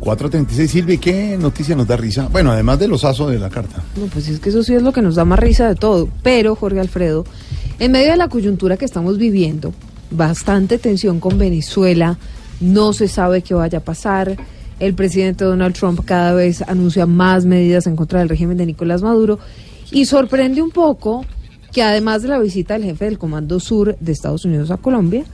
4.36, Silvi, ¿qué noticia nos da risa? Bueno, además del osazo de la carta. No, pues es que eso sí es lo que nos da más risa de todo. Pero, Jorge Alfredo, en medio de la coyuntura que estamos viviendo, bastante tensión con Venezuela, no se sabe qué vaya a pasar. El presidente Donald Trump cada vez anuncia más medidas en contra del régimen de Nicolás Maduro y sorprende un poco que además de la visita del jefe del Comando Sur de Estados Unidos a Colombia,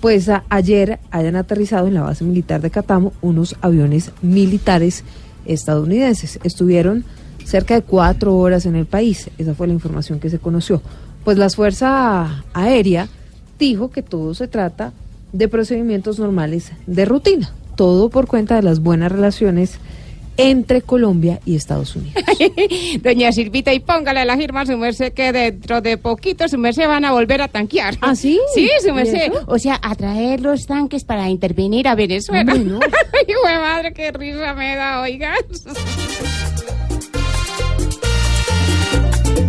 pues ayer hayan aterrizado en la base militar de Catamo unos aviones militares estadounidenses. Estuvieron cerca de cuatro horas en el país. Esa fue la información que se conoció. Pues la Fuerza Aérea dijo que todo se trata de procedimientos normales de rutina. Todo por cuenta de las buenas relaciones entre Colombia y Estados Unidos. Doña Silvita, y póngale la firma a su merced que dentro de poquito su merced van a volver a tanquear. ¿Ah, sí? Sí, su ¿Y merced. O sea, a traer los tanques para intervenir a Venezuela. Hombre, no. Ay, güey, madre, qué risa me da, oiga.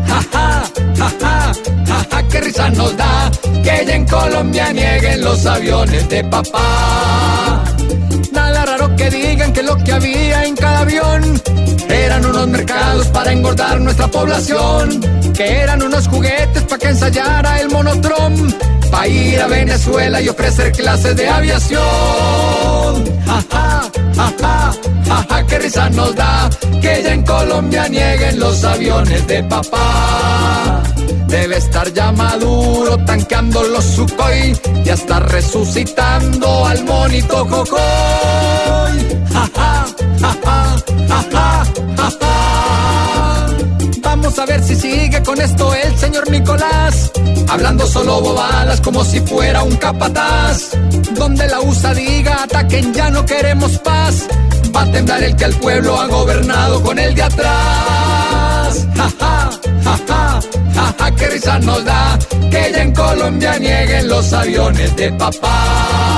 Ja, ja, ja, ja, ja, ja, qué risa nos da que ya en Colombia nieguen los aviones de papá. Que digan que lo que había en cada avión eran unos mercados para engordar nuestra población, que eran unos juguetes para que ensayara el monotrom, para ir a Venezuela y ofrecer clases de aviación. Ja, ja, ja, ja, ja, qué risa nos da que ya en Colombia nieguen los aviones de papá. Estar ya Maduro tanqueando los Sukhoi y hasta resucitando al monito ja. Vamos a ver si sigue con esto el señor Nicolás, hablando solo bobadas como si fuera un capataz. Donde la USA diga ataquen ya no queremos paz, va a temblar el que al pueblo ha gobernado con el de atrás. Nos da que ya en Colombia nieguen los aviones de papá.